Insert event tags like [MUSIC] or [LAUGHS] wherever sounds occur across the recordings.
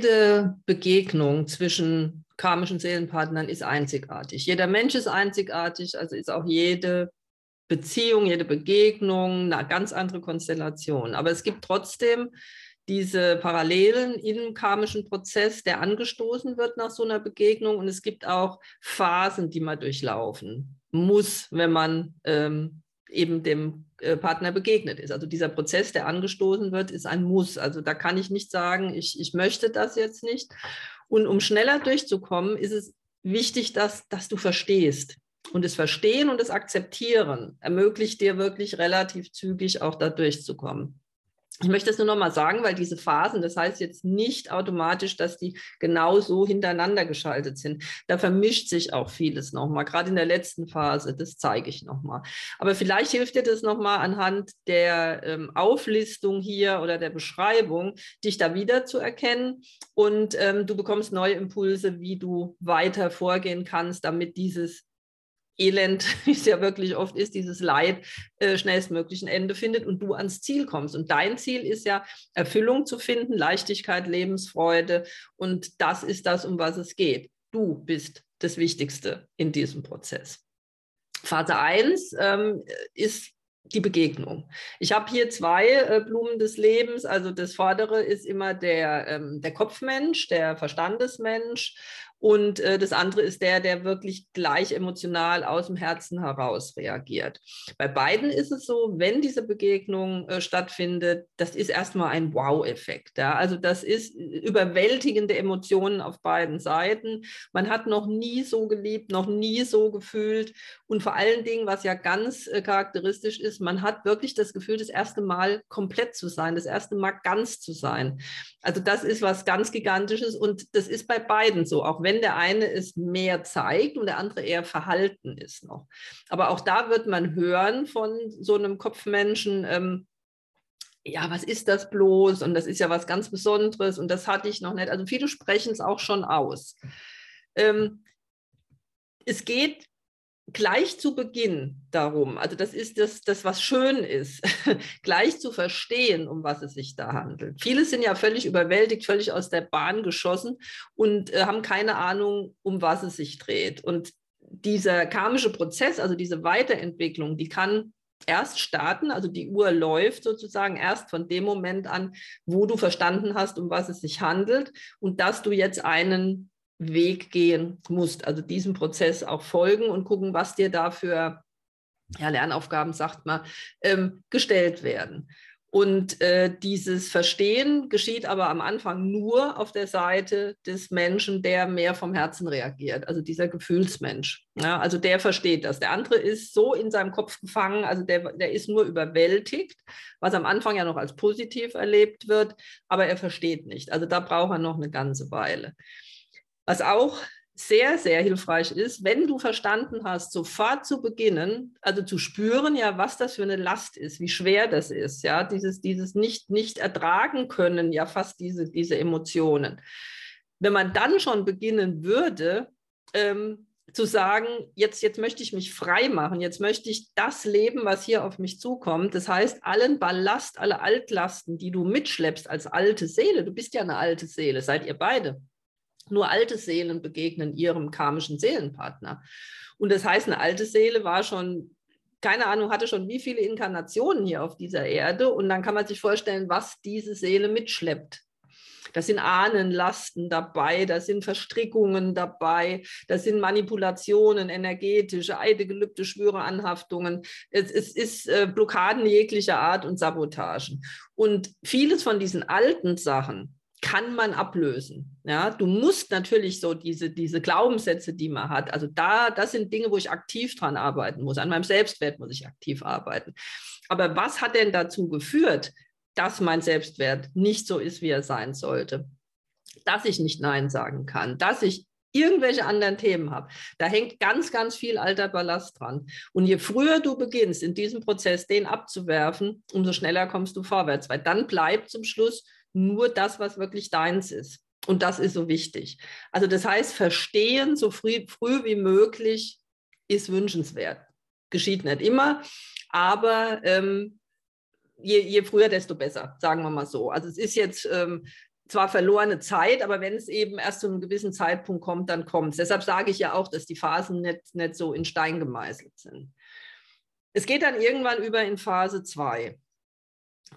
jede Begegnung zwischen karmischen Seelenpartnern ist einzigartig. Jeder Mensch ist einzigartig, also ist auch jede Beziehung, jede Begegnung eine ganz andere Konstellation. Aber es gibt trotzdem diese Parallelen im karmischen Prozess, der angestoßen wird nach so einer Begegnung. Und es gibt auch Phasen, die man durchlaufen muss, wenn man ähm, eben dem äh, Partner begegnet ist. Also dieser Prozess, der angestoßen wird, ist ein Muss. Also da kann ich nicht sagen, ich, ich möchte das jetzt nicht. Und um schneller durchzukommen, ist es wichtig, dass, dass du verstehst. Und das Verstehen und das Akzeptieren ermöglicht dir wirklich relativ zügig auch da durchzukommen. Ich möchte das nur noch mal sagen, weil diese Phasen, das heißt jetzt nicht automatisch, dass die genau so hintereinander geschaltet sind. Da vermischt sich auch vieles noch mal, gerade in der letzten Phase. Das zeige ich noch mal. Aber vielleicht hilft dir das noch mal anhand der ähm, Auflistung hier oder der Beschreibung, dich da wieder zu erkennen und ähm, du bekommst neue Impulse, wie du weiter vorgehen kannst, damit dieses Elend, [LAUGHS] wie es ja wirklich oft ist, dieses Leid äh, schnellstmöglich ein Ende findet und du ans Ziel kommst. Und dein Ziel ist ja, Erfüllung zu finden, Leichtigkeit, Lebensfreude. Und das ist das, um was es geht. Du bist das Wichtigste in diesem Prozess. Phase 1 ähm, ist die Begegnung. Ich habe hier zwei äh, Blumen des Lebens. Also das vordere ist immer der, ähm, der Kopfmensch, der Verstandesmensch. Und äh, das andere ist der, der wirklich gleich emotional aus dem Herzen heraus reagiert. Bei beiden ist es so, wenn diese Begegnung äh, stattfindet, das ist erstmal ein Wow-Effekt. Ja? Also das ist überwältigende Emotionen auf beiden Seiten. Man hat noch nie so geliebt, noch nie so gefühlt. Und vor allen Dingen, was ja ganz äh, charakteristisch ist, man hat wirklich das Gefühl, das erste Mal komplett zu sein, das erste Mal ganz zu sein. Also das ist was ganz Gigantisches und das ist bei beiden so, auch wenn wenn der eine es mehr zeigt und der andere eher verhalten ist noch. Aber auch da wird man hören von so einem Kopfmenschen, ähm, ja, was ist das bloß? Und das ist ja was ganz Besonderes und das hatte ich noch nicht. Also viele sprechen es auch schon aus. Ähm, es geht gleich zu Beginn darum, also das ist das, das was schön ist, [LAUGHS] gleich zu verstehen, um was es sich da handelt. Viele sind ja völlig überwältigt, völlig aus der Bahn geschossen und äh, haben keine Ahnung, um was es sich dreht. Und dieser karmische Prozess, also diese Weiterentwicklung, die kann erst starten, also die Uhr läuft sozusagen erst von dem Moment an, wo du verstanden hast, um was es sich handelt und dass du jetzt einen Weg gehen musst, also diesem Prozess auch folgen und gucken, was dir dafür, ja, Lernaufgaben sagt man, ähm, gestellt werden. Und äh, dieses Verstehen geschieht aber am Anfang nur auf der Seite des Menschen, der mehr vom Herzen reagiert, also dieser Gefühlsmensch. Ja, also der versteht das. Der andere ist so in seinem Kopf gefangen, also der, der ist nur überwältigt, was am Anfang ja noch als positiv erlebt wird, aber er versteht nicht. Also da braucht er noch eine ganze Weile. Was auch sehr, sehr hilfreich ist, wenn du verstanden hast, sofort zu beginnen, also zu spüren, ja, was das für eine Last ist, wie schwer das ist, ja, dieses, dieses nicht, nicht ertragen können, ja, fast diese, diese Emotionen. Wenn man dann schon beginnen würde, ähm, zu sagen, jetzt, jetzt möchte ich mich frei machen, jetzt möchte ich das leben, was hier auf mich zukommt. Das heißt, allen Ballast, alle Altlasten, die du mitschleppst als alte Seele, du bist ja eine alte Seele, seid ihr beide nur alte Seelen begegnen ihrem karmischen Seelenpartner. Und das heißt, eine alte Seele war schon, keine Ahnung, hatte schon wie viele Inkarnationen hier auf dieser Erde. Und dann kann man sich vorstellen, was diese Seele mitschleppt. Da sind Ahnenlasten dabei, da sind Verstrickungen dabei, da sind Manipulationen, energetische, Eide, Gelübde, Schwüre, Anhaftungen. Es, es ist äh, Blockaden jeglicher Art und Sabotagen. Und vieles von diesen alten Sachen, kann man ablösen. Ja, du musst natürlich so diese, diese Glaubenssätze, die man hat, also da, das sind Dinge, wo ich aktiv dran arbeiten muss. An meinem Selbstwert muss ich aktiv arbeiten. Aber was hat denn dazu geführt, dass mein Selbstwert nicht so ist, wie er sein sollte? Dass ich nicht Nein sagen kann, dass ich irgendwelche anderen Themen habe. Da hängt ganz, ganz viel alter Ballast dran. Und je früher du beginnst, in diesem Prozess den abzuwerfen, umso schneller kommst du vorwärts, weil dann bleibt zum Schluss nur das, was wirklich deins ist. Und das ist so wichtig. Also das heißt, verstehen so früh, früh wie möglich ist wünschenswert. Geschieht nicht immer, aber ähm, je, je, früher, desto besser, sagen wir mal so. Also es ist jetzt ähm, zwar verlorene Zeit, aber wenn es eben erst zu einem gewissen Zeitpunkt kommt, dann kommt es. Deshalb sage ich ja auch, dass die Phasen nicht, nicht so in Stein gemeißelt sind. Es geht dann irgendwann über in Phase 2.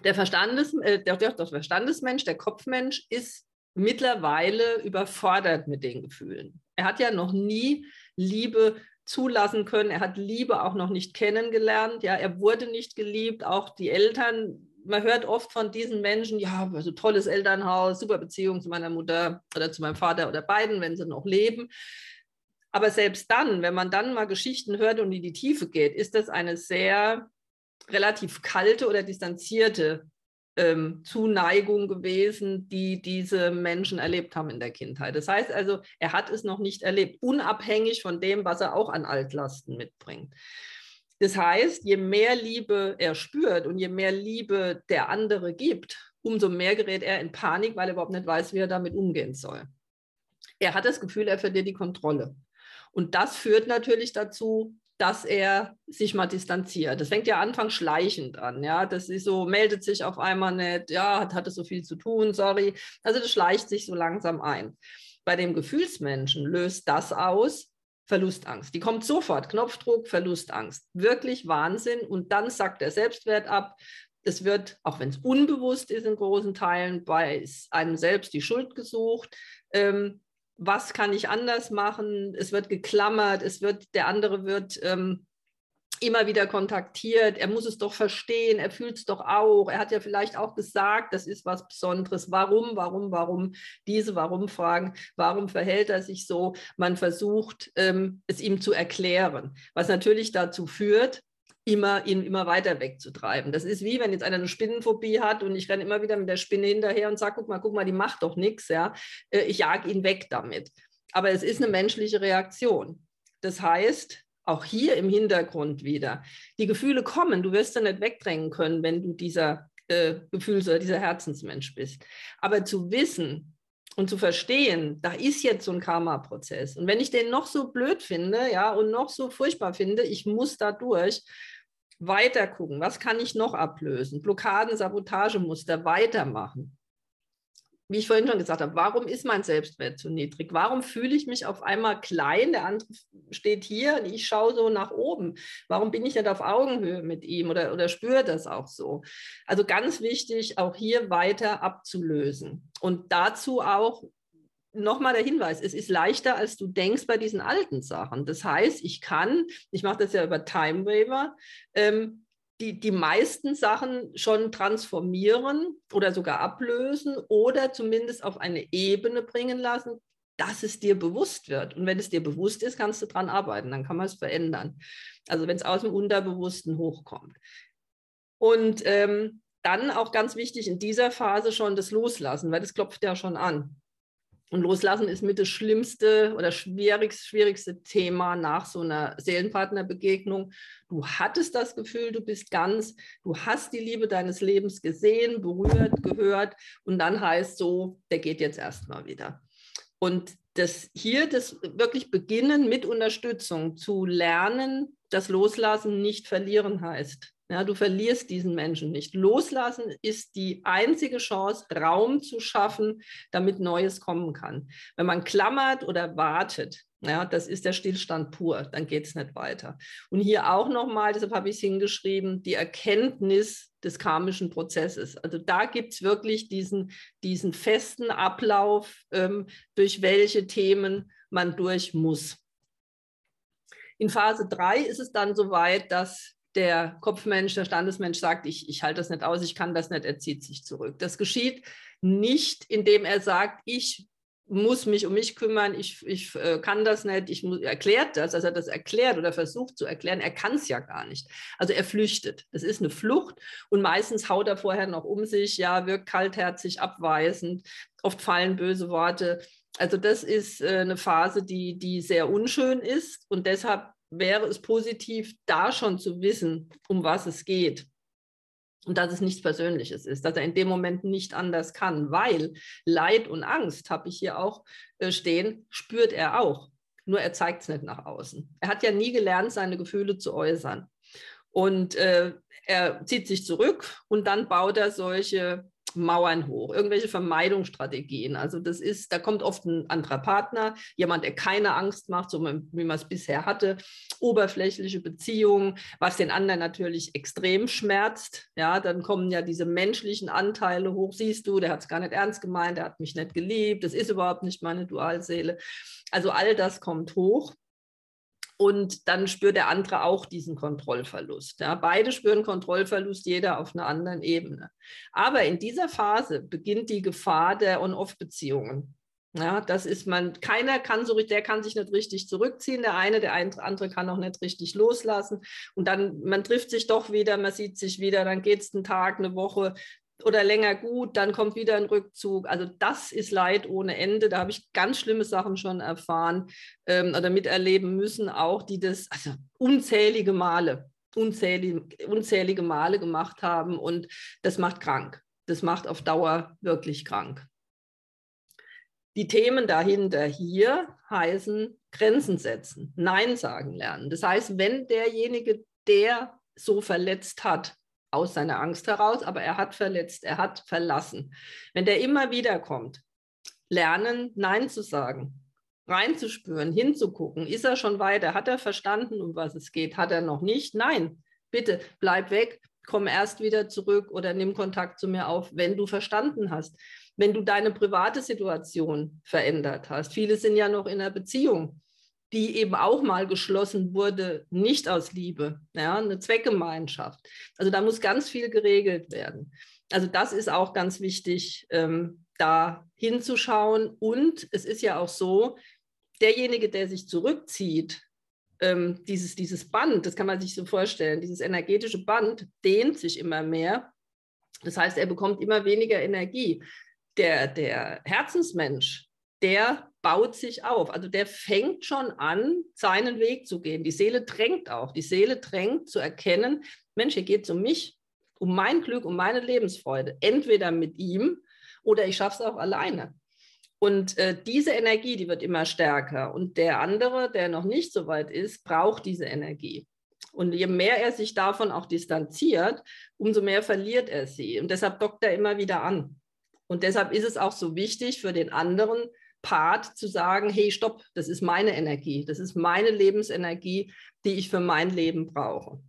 Der, Verstandes, äh, der, der Verstandesmensch, der Kopfmensch ist mittlerweile überfordert mit den Gefühlen. Er hat ja noch nie Liebe zulassen können. Er hat Liebe auch noch nicht kennengelernt. Ja, er wurde nicht geliebt. Auch die Eltern man hört oft von diesen Menschen, ja, also tolles Elternhaus, super Beziehung zu meiner Mutter oder zu meinem Vater oder beiden, wenn sie noch leben. Aber selbst dann, wenn man dann mal Geschichten hört und in die Tiefe geht, ist das eine sehr relativ kalte oder distanzierte ähm, Zuneigung gewesen, die diese Menschen erlebt haben in der Kindheit. Das heißt also, er hat es noch nicht erlebt, unabhängig von dem, was er auch an Altlasten mitbringt. Das heißt, je mehr Liebe er spürt und je mehr Liebe der andere gibt, umso mehr gerät er in Panik, weil er überhaupt nicht weiß, wie er damit umgehen soll. Er hat das Gefühl, er verliert die Kontrolle. Und das führt natürlich dazu, dass er sich mal distanziert. Das fängt ja anfangs schleichend an, ja. Das ist so, meldet sich auf einmal nicht, ja, hat, hatte so viel zu tun, sorry. Also das schleicht sich so langsam ein. Bei dem Gefühlsmenschen löst das aus, Verlustangst. Die kommt sofort, Knopfdruck, Verlustangst. Wirklich Wahnsinn. Und dann sackt der Selbstwert ab. Es wird, auch wenn es unbewusst ist in großen Teilen, bei einem selbst die Schuld gesucht. Ähm, was kann ich anders machen? Es wird geklammert, es wird, der andere wird ähm, immer wieder kontaktiert, er muss es doch verstehen, er fühlt es doch auch, er hat ja vielleicht auch gesagt, das ist was Besonderes. Warum, warum, warum diese Warum-Fragen, warum verhält er sich so? Man versucht, ähm, es ihm zu erklären, was natürlich dazu führt, immer ihn immer weiter wegzutreiben. Das ist wie wenn jetzt einer eine Spinnenphobie hat und ich renne immer wieder mit der Spinne hinterher und sage, guck mal, guck mal, die macht doch nichts, ja. Äh, ich jage ihn weg damit. Aber es ist eine menschliche Reaktion. Das heißt, auch hier im Hintergrund wieder. Die Gefühle kommen, du wirst sie nicht wegdrängen können, wenn du dieser äh, Gefühls- oder dieser Herzensmensch bist. Aber zu wissen und zu verstehen, da ist jetzt so ein Karma-Prozess. Und wenn ich den noch so blöd finde, ja, und noch so furchtbar finde, ich muss da durch, weiter gucken, was kann ich noch ablösen? Blockaden, Sabotagemuster, weitermachen wie ich vorhin schon gesagt habe, warum ist mein Selbstwert zu niedrig? Warum fühle ich mich auf einmal klein? Der andere steht hier und ich schaue so nach oben. Warum bin ich nicht auf Augenhöhe mit ihm oder, oder spüre das auch so? Also ganz wichtig, auch hier weiter abzulösen. Und dazu auch nochmal der Hinweis, es ist leichter, als du denkst bei diesen alten Sachen. Das heißt, ich kann, ich mache das ja über Time Waver, ähm, die, die meisten Sachen schon transformieren oder sogar ablösen oder zumindest auf eine Ebene bringen lassen, dass es dir bewusst wird. Und wenn es dir bewusst ist, kannst du daran arbeiten, dann kann man es verändern. Also wenn es aus dem Unterbewussten hochkommt. Und ähm, dann auch ganz wichtig in dieser Phase schon das Loslassen, weil das klopft ja schon an. Und loslassen ist mit das schlimmste oder schwierigste, schwierigste Thema nach so einer Seelenpartnerbegegnung. Du hattest das Gefühl, du bist ganz, du hast die Liebe deines Lebens gesehen, berührt, gehört und dann heißt so, der geht jetzt erstmal wieder. Und das hier das wirklich beginnen mit Unterstützung zu lernen, das Loslassen nicht verlieren heißt. Ja, du verlierst diesen Menschen nicht. Loslassen ist die einzige Chance, Raum zu schaffen, damit Neues kommen kann. Wenn man klammert oder wartet, ja, das ist der Stillstand pur, dann geht es nicht weiter. Und hier auch nochmal, deshalb habe ich es hingeschrieben, die Erkenntnis des karmischen Prozesses. Also da gibt es wirklich diesen, diesen festen Ablauf, ähm, durch welche Themen man durch muss. In Phase 3 ist es dann soweit, dass der Kopfmensch, der Standesmensch sagt, ich, ich halte das nicht aus, ich kann das nicht, er zieht sich zurück. Das geschieht nicht, indem er sagt, ich muss mich um mich kümmern, ich, ich äh, kann das nicht, ich muss, erklärt das, also er das erklärt oder versucht zu erklären, er kann es ja gar nicht. Also er flüchtet. Es ist eine Flucht und meistens haut er vorher noch um sich, ja, wirkt kaltherzig, abweisend, oft fallen böse Worte. Also das ist äh, eine Phase, die, die sehr unschön ist und deshalb wäre es positiv, da schon zu wissen, um was es geht. Und dass es nichts Persönliches ist, dass er in dem Moment nicht anders kann, weil Leid und Angst, habe ich hier auch äh, stehen, spürt er auch. Nur er zeigt es nicht nach außen. Er hat ja nie gelernt, seine Gefühle zu äußern. Und äh, er zieht sich zurück und dann baut er solche Mauern hoch, irgendwelche Vermeidungsstrategien. Also das ist, da kommt oft ein anderer Partner, jemand, der keine Angst macht, so wie man es bisher hatte, oberflächliche Beziehungen, was den anderen natürlich extrem schmerzt. Ja, dann kommen ja diese menschlichen Anteile hoch. Siehst du, der hat es gar nicht ernst gemeint, der hat mich nicht geliebt, das ist überhaupt nicht meine Dualseele. Also all das kommt hoch. Und dann spürt der andere auch diesen Kontrollverlust. Ja. Beide spüren Kontrollverlust, jeder auf einer anderen Ebene. Aber in dieser Phase beginnt die Gefahr der On-Off-Beziehungen. Ja, das ist man, keiner kann so, der kann sich nicht richtig zurückziehen, der eine, der andere kann auch nicht richtig loslassen. Und dann, man trifft sich doch wieder, man sieht sich wieder, dann geht es einen Tag, eine Woche, oder länger gut, dann kommt wieder ein Rückzug. Also das ist Leid ohne Ende. Da habe ich ganz schlimme Sachen schon erfahren ähm, oder miterleben müssen, auch die das also unzählige Male, unzählige, unzählige Male gemacht haben. Und das macht krank. Das macht auf Dauer wirklich krank. Die Themen dahinter hier heißen Grenzen setzen, Nein sagen lernen. Das heißt, wenn derjenige, der so verletzt hat, aus seiner Angst heraus, aber er hat verletzt, er hat verlassen. Wenn der immer wieder kommt, lernen, Nein zu sagen, reinzuspüren, hinzugucken, ist er schon weiter, hat er verstanden, um was es geht, hat er noch nicht? Nein, bitte bleib weg, komm erst wieder zurück oder nimm Kontakt zu mir auf, wenn du verstanden hast. Wenn du deine private Situation verändert hast. Viele sind ja noch in einer Beziehung die eben auch mal geschlossen wurde, nicht aus Liebe, ja, eine Zweckgemeinschaft. Also da muss ganz viel geregelt werden. Also das ist auch ganz wichtig, ähm, da hinzuschauen. Und es ist ja auch so, derjenige, der sich zurückzieht, ähm, dieses, dieses Band, das kann man sich so vorstellen, dieses energetische Band dehnt sich immer mehr. Das heißt, er bekommt immer weniger Energie. Der, der Herzensmensch, der baut sich auf. Also der fängt schon an, seinen Weg zu gehen. Die Seele drängt auch. Die Seele drängt zu erkennen, Mensch, hier geht es um mich, um mein Glück, um meine Lebensfreude. Entweder mit ihm oder ich schaffe es auch alleine. Und äh, diese Energie, die wird immer stärker. Und der andere, der noch nicht so weit ist, braucht diese Energie. Und je mehr er sich davon auch distanziert, umso mehr verliert er sie. Und deshalb dockt er immer wieder an. Und deshalb ist es auch so wichtig für den anderen, Part zu sagen, hey, stopp, das ist meine Energie, das ist meine Lebensenergie, die ich für mein Leben brauche.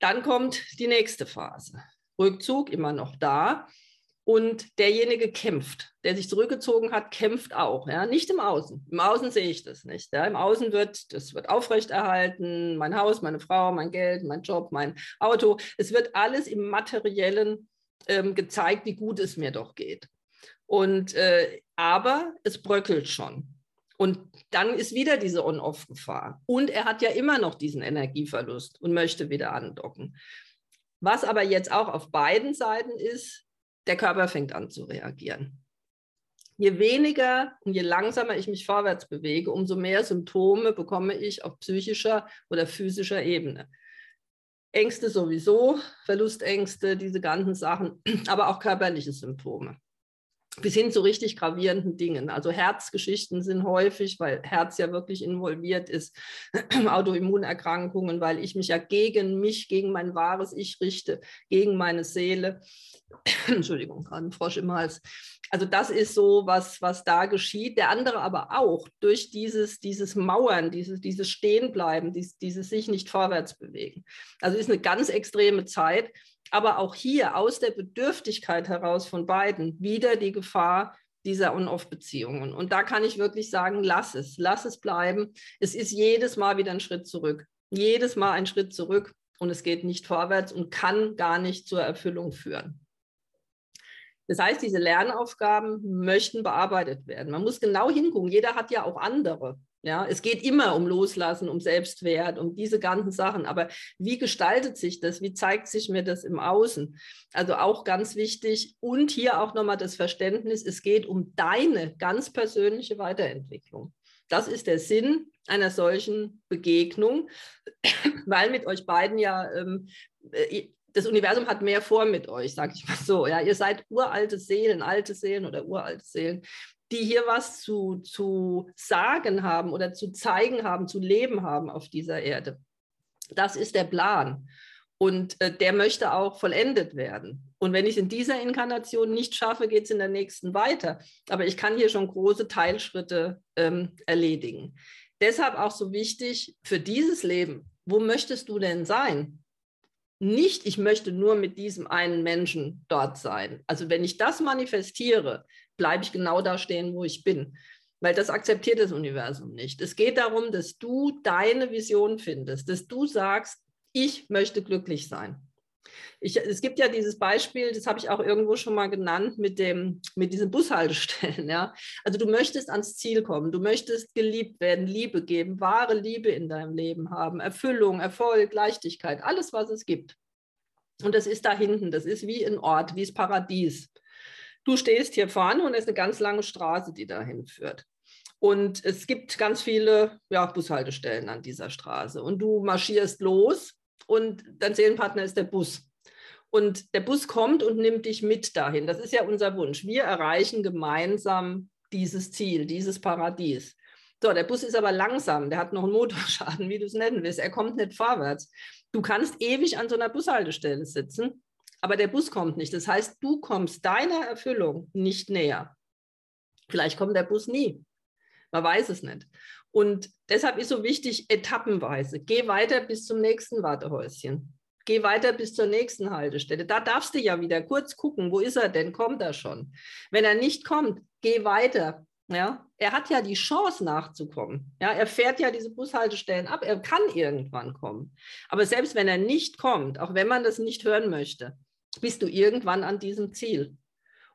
Dann kommt die nächste Phase. Rückzug immer noch da. Und derjenige kämpft, der sich zurückgezogen hat, kämpft auch. Ja? Nicht im Außen. Im Außen sehe ich das nicht. Ja? Im Außen wird, das wird aufrechterhalten, mein Haus, meine Frau, mein Geld, mein Job, mein Auto. Es wird alles im Materiellen ähm, gezeigt, wie gut es mir doch geht. Und, äh, aber es bröckelt schon. Und dann ist wieder diese On-Off-Gefahr. Und er hat ja immer noch diesen Energieverlust und möchte wieder andocken. Was aber jetzt auch auf beiden Seiten ist, der Körper fängt an zu reagieren. Je weniger und je langsamer ich mich vorwärts bewege, umso mehr Symptome bekomme ich auf psychischer oder physischer Ebene. Ängste sowieso, Verlustängste, diese ganzen Sachen, [CLEARS THROAT] aber auch körperliche Symptome bis hin zu richtig gravierenden Dingen. Also Herzgeschichten sind häufig, weil Herz ja wirklich involviert ist, [CLEARS THROAT] Autoimmunerkrankungen, weil ich mich ja gegen mich, gegen mein wahres Ich richte, gegen meine Seele. [CLEARS THROAT] Entschuldigung, gerade ein Frosch im Hals. Also das ist so, was, was da geschieht. Der andere aber auch durch dieses, dieses Mauern, dieses, dieses Stehenbleiben, dieses, dieses sich nicht vorwärts bewegen. Also ist eine ganz extreme Zeit aber auch hier aus der Bedürftigkeit heraus von beiden wieder die Gefahr dieser On-Off-Beziehungen. Und da kann ich wirklich sagen, lass es, lass es bleiben. Es ist jedes Mal wieder ein Schritt zurück. Jedes Mal ein Schritt zurück und es geht nicht vorwärts und kann gar nicht zur Erfüllung führen. Das heißt, diese Lernaufgaben möchten bearbeitet werden. Man muss genau hingucken. Jeder hat ja auch andere. Ja, es geht immer um Loslassen, um Selbstwert, um diese ganzen Sachen. Aber wie gestaltet sich das? Wie zeigt sich mir das im Außen? Also auch ganz wichtig. Und hier auch nochmal das Verständnis, es geht um deine ganz persönliche Weiterentwicklung. Das ist der Sinn einer solchen Begegnung, [COUGHS] weil mit euch beiden ja ähm, äh, das Universum hat mehr vor mit euch, sage ich mal so. Ja, ihr seid uralte Seelen, alte Seelen oder uralte Seelen, die hier was zu, zu sagen haben oder zu zeigen haben, zu leben haben auf dieser Erde. Das ist der Plan. Und äh, der möchte auch vollendet werden. Und wenn ich es in dieser Inkarnation nicht schaffe, geht es in der nächsten weiter. Aber ich kann hier schon große Teilschritte ähm, erledigen. Deshalb auch so wichtig für dieses Leben, wo möchtest du denn sein? Nicht, ich möchte nur mit diesem einen Menschen dort sein. Also wenn ich das manifestiere, bleibe ich genau da stehen, wo ich bin. Weil das akzeptiert das Universum nicht. Es geht darum, dass du deine Vision findest, dass du sagst, ich möchte glücklich sein. Ich, es gibt ja dieses Beispiel, das habe ich auch irgendwo schon mal genannt, mit, dem, mit diesen Bushaltestellen. [LAUGHS] Ja? Also du möchtest ans Ziel kommen, du möchtest geliebt werden, Liebe geben, wahre Liebe in deinem Leben haben, Erfüllung, Erfolg, Leichtigkeit, alles, was es gibt. Und das ist da hinten, das ist wie ein Ort, wie das Paradies. Du stehst hier vorne und es ist eine ganz lange Straße, die dahin führt. Und es gibt ganz viele ja, Bushaltestellen an dieser Straße. Und du marschierst los und dein Seelenpartner ist der Bus. Und der Bus kommt und nimmt dich mit dahin. Das ist ja unser Wunsch. Wir erreichen gemeinsam dieses Ziel, dieses Paradies. So, der Bus ist aber langsam, der hat noch einen Motorschaden, wie du es nennen willst. Er kommt nicht vorwärts. Du kannst ewig an so einer Bushaltestelle sitzen, aber der Bus kommt nicht. Das heißt, du kommst deiner Erfüllung nicht näher. Vielleicht kommt der Bus nie. Man weiß es nicht. Und deshalb ist so wichtig, etappenweise. Geh weiter bis zum nächsten Wartehäuschen. Geh weiter bis zur nächsten Haltestelle. Da darfst du ja wieder kurz gucken, wo ist er denn? Kommt er schon? Wenn er nicht kommt, geh weiter. Ja, er hat ja die Chance nachzukommen. Ja, er fährt ja diese Bushaltestellen ab. Er kann irgendwann kommen. Aber selbst wenn er nicht kommt, auch wenn man das nicht hören möchte, bist du irgendwann an diesem Ziel.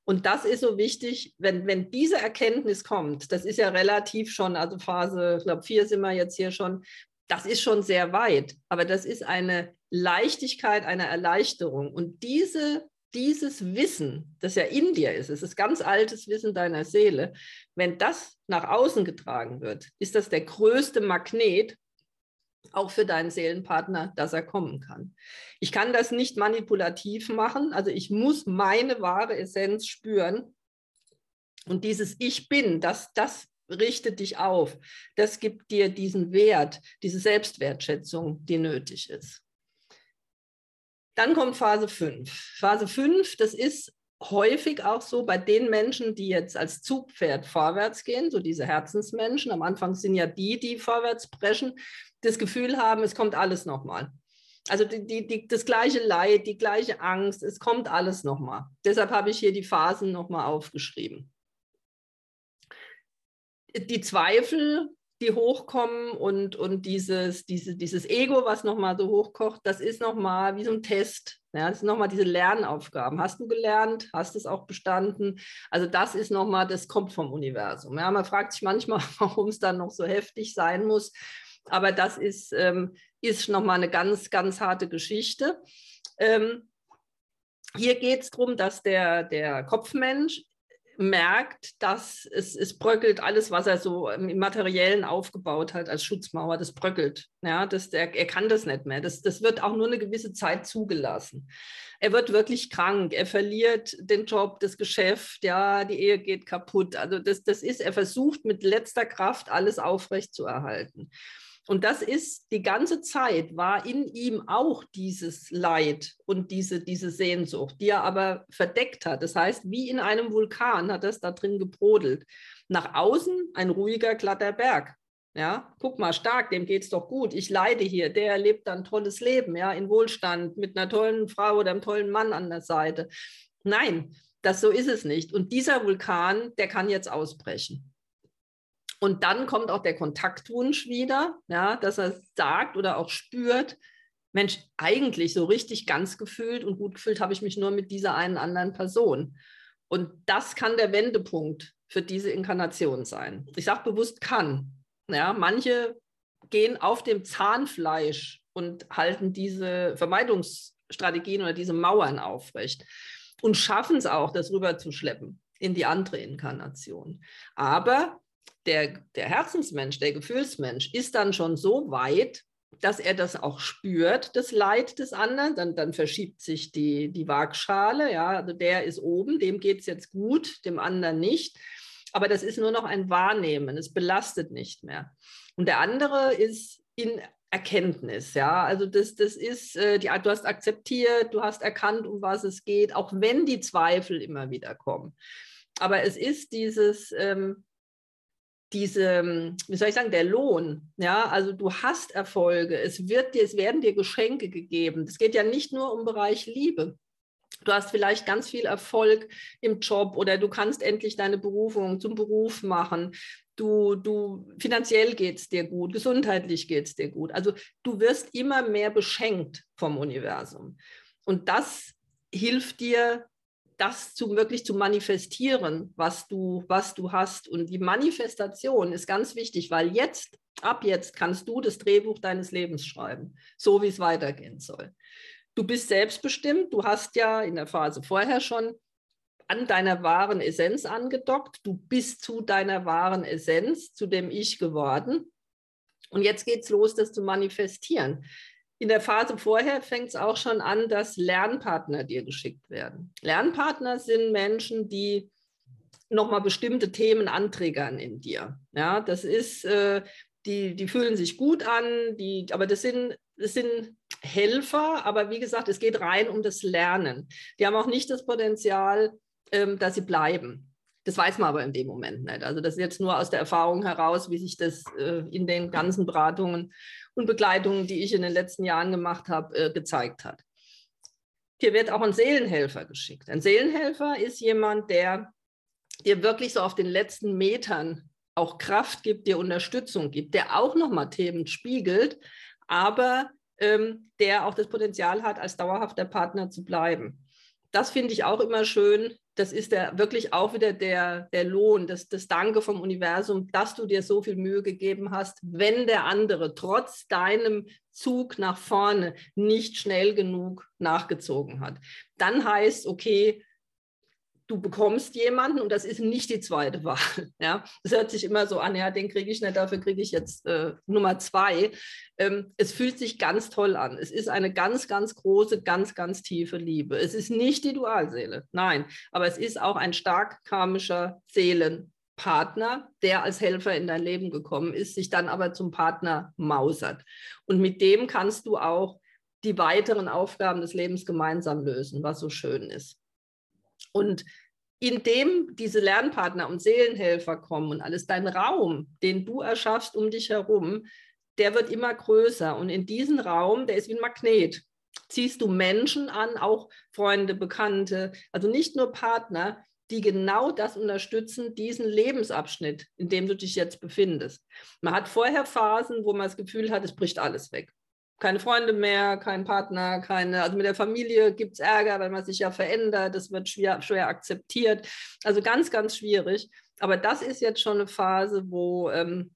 Und das ist so wichtig, wenn, wenn diese Erkenntnis kommt, das ist ja relativ schon, also Phase, ich glaube, vier sind wir jetzt hier schon, das ist schon sehr weit, aber das ist eine Leichtigkeit, eine Erleichterung. Und diese, dieses Wissen, das ja in dir ist, es ist ganz altes Wissen deiner Seele, wenn das nach außen getragen wird, ist das der größte Magnet auch für deinen Seelenpartner, dass er kommen kann. Ich kann das nicht manipulativ machen, also ich muss meine wahre Essenz spüren. Und dieses Ich bin, das, das richtet dich auf, das gibt dir diesen Wert, diese Selbstwertschätzung, die nötig ist. Dann kommt Phase 5. Phase 5, das ist häufig auch so bei den Menschen, die jetzt als Zugpferd vorwärts gehen, so diese Herzensmenschen. Am Anfang sind ja die, die vorwärts preschen das Gefühl haben, es kommt alles nochmal. Also die, die, die, das gleiche Leid, die gleiche Angst, es kommt alles nochmal. Deshalb habe ich hier die Phasen nochmal aufgeschrieben. Die Zweifel, die hochkommen und, und dieses, diese, dieses Ego, was nochmal so hochkocht, das ist nochmal wie so ein Test. Ja, das sind nochmal diese Lernaufgaben. Hast du gelernt? Hast du es auch bestanden? Also das ist nochmal, das kommt vom Universum. Ja, man fragt sich manchmal, [LAUGHS] warum es dann noch so heftig sein muss. Aber das ist, ähm, ist nochmal eine ganz, ganz harte Geschichte. Ähm, hier geht es darum, dass der, der Kopfmensch merkt, dass es, es bröckelt alles, was er so im Materiellen aufgebaut hat als Schutzmauer, das bröckelt. Ja, das, er, er kann das nicht mehr. Das, das wird auch nur eine gewisse Zeit zugelassen. Er wird wirklich krank, er verliert den Job, das Geschäft, ja, die Ehe geht kaputt. Also das, das ist, er versucht mit letzter Kraft alles aufrecht zu erhalten. Und das ist die ganze Zeit, war in ihm auch dieses Leid und diese, diese Sehnsucht, die er aber verdeckt hat. Das heißt, wie in einem Vulkan hat das da drin gebrodelt. Nach außen ein ruhiger, glatter Berg. Ja, guck mal, stark, dem geht es doch gut. Ich leide hier. Der lebt ein tolles Leben, ja, in Wohlstand, mit einer tollen Frau oder einem tollen Mann an der Seite. Nein, das so ist es nicht. Und dieser Vulkan, der kann jetzt ausbrechen. Und dann kommt auch der Kontaktwunsch wieder, ja, dass er sagt oder auch spürt, Mensch, eigentlich so richtig ganz gefühlt und gut gefühlt habe ich mich nur mit dieser einen anderen Person. Und das kann der Wendepunkt für diese Inkarnation sein. Ich sage bewusst kann. Ja, manche gehen auf dem Zahnfleisch und halten diese Vermeidungsstrategien oder diese Mauern aufrecht und schaffen es auch, das rüberzuschleppen in die andere Inkarnation. Aber der, der Herzensmensch, der Gefühlsmensch ist dann schon so weit, dass er das auch spürt, das Leid des anderen, dann, dann verschiebt sich die, die Waagschale, ja, also der ist oben, dem geht es jetzt gut, dem anderen nicht, aber das ist nur noch ein Wahrnehmen, es belastet nicht mehr. Und der andere ist in Erkenntnis, ja. Also das, das ist, äh, die, du hast akzeptiert, du hast erkannt, um was es geht, auch wenn die Zweifel immer wieder kommen. Aber es ist dieses, ähm, diese, ähm, wie soll ich sagen, der Lohn. Ja, also du hast Erfolge, es, wird dir, es werden dir Geschenke gegeben. Es geht ja nicht nur um Bereich Liebe. Du hast vielleicht ganz viel Erfolg im Job oder du kannst endlich deine Berufung zum Beruf machen. Du, du finanziell geht es dir gut, gesundheitlich geht es dir gut. Also du wirst immer mehr beschenkt vom Universum. Und das hilft dir, das zu, wirklich zu manifestieren, was du, was du hast. Und die Manifestation ist ganz wichtig, weil jetzt, ab jetzt, kannst du das Drehbuch deines Lebens schreiben, so wie es weitergehen soll. Du bist selbstbestimmt, du hast ja in der Phase vorher schon an deiner wahren Essenz angedockt, du bist zu deiner wahren Essenz, zu dem Ich geworden. Und jetzt geht es los, das zu manifestieren. In der Phase vorher fängt es auch schon an, dass Lernpartner dir geschickt werden. Lernpartner sind Menschen, die nochmal bestimmte Themen anträgern in dir. Ja, das ist, äh, die, die fühlen sich gut an, die, aber das sind, das sind Helfer, aber wie gesagt, es geht rein um das Lernen. Die haben auch nicht das Potenzial, ähm, dass sie bleiben. Das weiß man aber in dem Moment nicht. Also das ist jetzt nur aus der Erfahrung heraus, wie sich das äh, in den ganzen Beratungen und Begleitungen, die ich in den letzten Jahren gemacht habe, äh, gezeigt hat. Hier wird auch ein Seelenhelfer geschickt. Ein Seelenhelfer ist jemand, der dir wirklich so auf den letzten Metern auch Kraft gibt, dir Unterstützung gibt, der auch nochmal Themen spiegelt, aber ähm, der auch das Potenzial hat, als dauerhafter Partner zu bleiben. Das finde ich auch immer schön, das ist der, wirklich auch wieder der, der Lohn, das, das Danke vom Universum, dass du dir so viel Mühe gegeben hast, wenn der andere trotz deinem Zug nach vorne nicht schnell genug nachgezogen hat. Dann heißt, okay, du bekommst jemanden und das ist nicht die zweite Wahl. [LAUGHS] Ja, das hört sich immer so an, ja, den kriege ich nicht, dafür kriege ich jetzt äh, Nummer zwei. Ähm, es fühlt sich ganz toll an. Es ist eine ganz, ganz große, ganz, ganz tiefe Liebe. Es ist nicht die Dualseele, nein, aber es ist auch ein stark karmischer Seelenpartner, der als Helfer in dein Leben gekommen ist, sich dann aber zum Partner mausert. Und mit dem kannst du auch die weiteren Aufgaben des Lebens gemeinsam lösen, was so schön ist. Und indem diese Lernpartner und Seelenhelfer kommen und alles, dein Raum, den du erschaffst um dich herum, der wird immer größer. Und in diesen Raum, der ist wie ein Magnet, ziehst du Menschen an, auch Freunde, Bekannte, also nicht nur Partner, die genau das unterstützen, diesen Lebensabschnitt, in dem du dich jetzt befindest. Man hat vorher Phasen, wo man das Gefühl hat, es bricht alles weg keine Freunde mehr, kein Partner, keine, also mit der Familie gibt es Ärger, weil man sich ja verändert, das wird schwer, schwer akzeptiert. Also ganz, ganz schwierig. Aber das ist jetzt schon eine Phase, wo, ähm,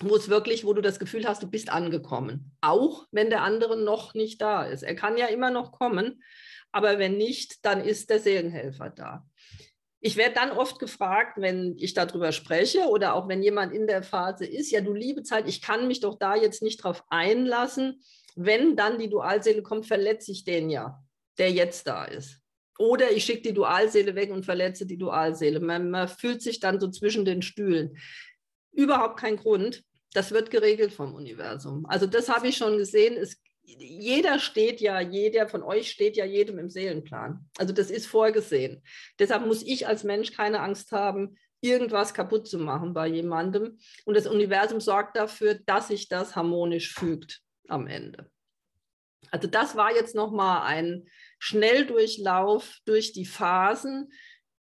wo es wirklich, wo du das Gefühl hast, du bist angekommen. Auch wenn der andere noch nicht da ist. Er kann ja immer noch kommen, aber wenn nicht, dann ist der Seelenhelfer da. Ich werde dann oft gefragt, wenn ich darüber spreche oder auch wenn jemand in der Phase ist, ja, du liebe Zeit, ich kann mich doch da jetzt nicht drauf einlassen. Wenn dann die Dualseele kommt, verletze ich den ja, der jetzt da ist. Oder ich schicke die Dualseele weg und verletze die Dualseele. Man, man fühlt sich dann so zwischen den Stühlen. Überhaupt kein Grund. Das wird geregelt vom Universum. Also das habe ich schon gesehen. Es jeder steht ja, jeder von euch steht ja jedem im Seelenplan. Also das ist vorgesehen. Deshalb muss ich als Mensch keine Angst haben, irgendwas kaputt zu machen bei jemandem. Und das Universum sorgt dafür, dass sich das harmonisch fügt am Ende. Also das war jetzt nochmal ein Schnelldurchlauf durch die Phasen,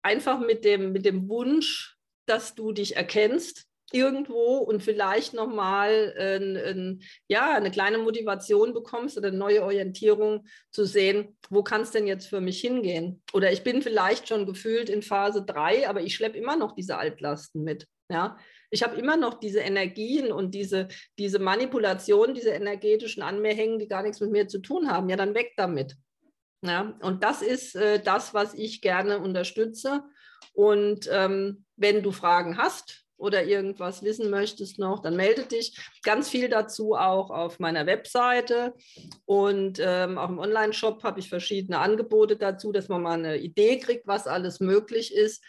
einfach mit dem, mit dem Wunsch, dass du dich erkennst, irgendwo und vielleicht nochmal äh, ja, eine kleine Motivation bekommst oder eine neue Orientierung zu sehen, wo kann es denn jetzt für mich hingehen? Oder ich bin vielleicht schon gefühlt in Phase 3, aber ich schleppe immer noch diese Altlasten mit. Ja? Ich habe immer noch diese Energien und diese, diese Manipulation, diese energetischen an mir hängen, die gar nichts mit mir zu tun haben. Ja, dann weg damit. Ja? Und das ist äh, das, was ich gerne unterstütze. Und ähm, wenn du Fragen hast, oder irgendwas wissen möchtest noch, dann melde dich. Ganz viel dazu auch auf meiner Webseite und ähm, auch im Online-Shop habe ich verschiedene Angebote dazu, dass man mal eine Idee kriegt, was alles möglich ist.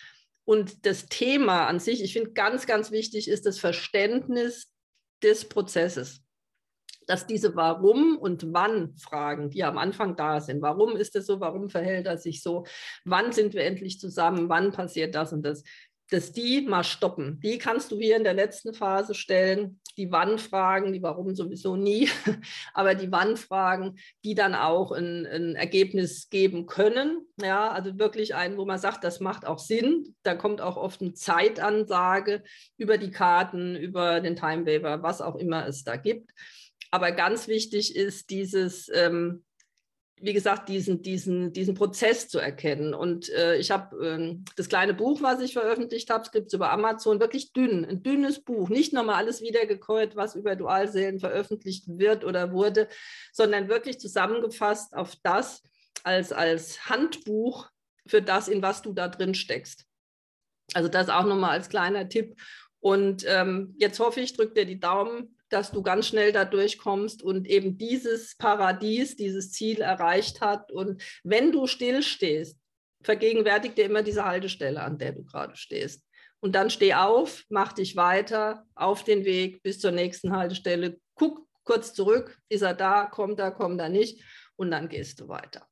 Und das Thema an sich, ich finde ganz, ganz wichtig ist das Verständnis des Prozesses. dass diese Warum- und Wann-Fragen, die am Anfang da sind, warum ist es so, warum verhält er sich so, wann sind wir endlich zusammen, wann passiert das und das, dass die mal stoppen. Die kannst du hier in der letzten Phase stellen. Die Wann-Fragen, die Warum sowieso nie, [LAUGHS] aber die Wann-Fragen, die dann auch ein, ein, Ergebnis geben können. Ja, also wirklich ein, wo man sagt, das macht auch Sinn. Da kommt auch oft eine Zeitansage über die Karten, über den Time Waiver, was auch immer es da gibt. Aber ganz wichtig ist dieses, ähm, wie gesagt, diesen, diesen, diesen Prozess zu erkennen. Und äh, ich habe äh, das kleine Buch, was ich veröffentlicht habe, es gibt es über Amazon, wirklich dünn, ein dünnes Buch, nicht nochmal alles wiedergekäut, was über Dualseelen veröffentlicht wird oder wurde, sondern wirklich zusammengefasst auf das als, als Handbuch für das, in was du da drin steckst. Also das auch nochmal als kleiner Tipp. Und ähm, jetzt hoffe ich, drückt dir die Daumen, dass du ganz schnell da durchkommst und eben dieses Paradies, dieses Ziel erreicht hat. Und wenn du stillstehst, vergegenwärtig dir immer diese Haltestelle, an der du gerade stehst. Und dann steh auf, mach dich weiter auf den Weg bis zur nächsten Haltestelle. Guck kurz zurück, ist er da, kommt er, kommt er nicht und dann gehst du weiter.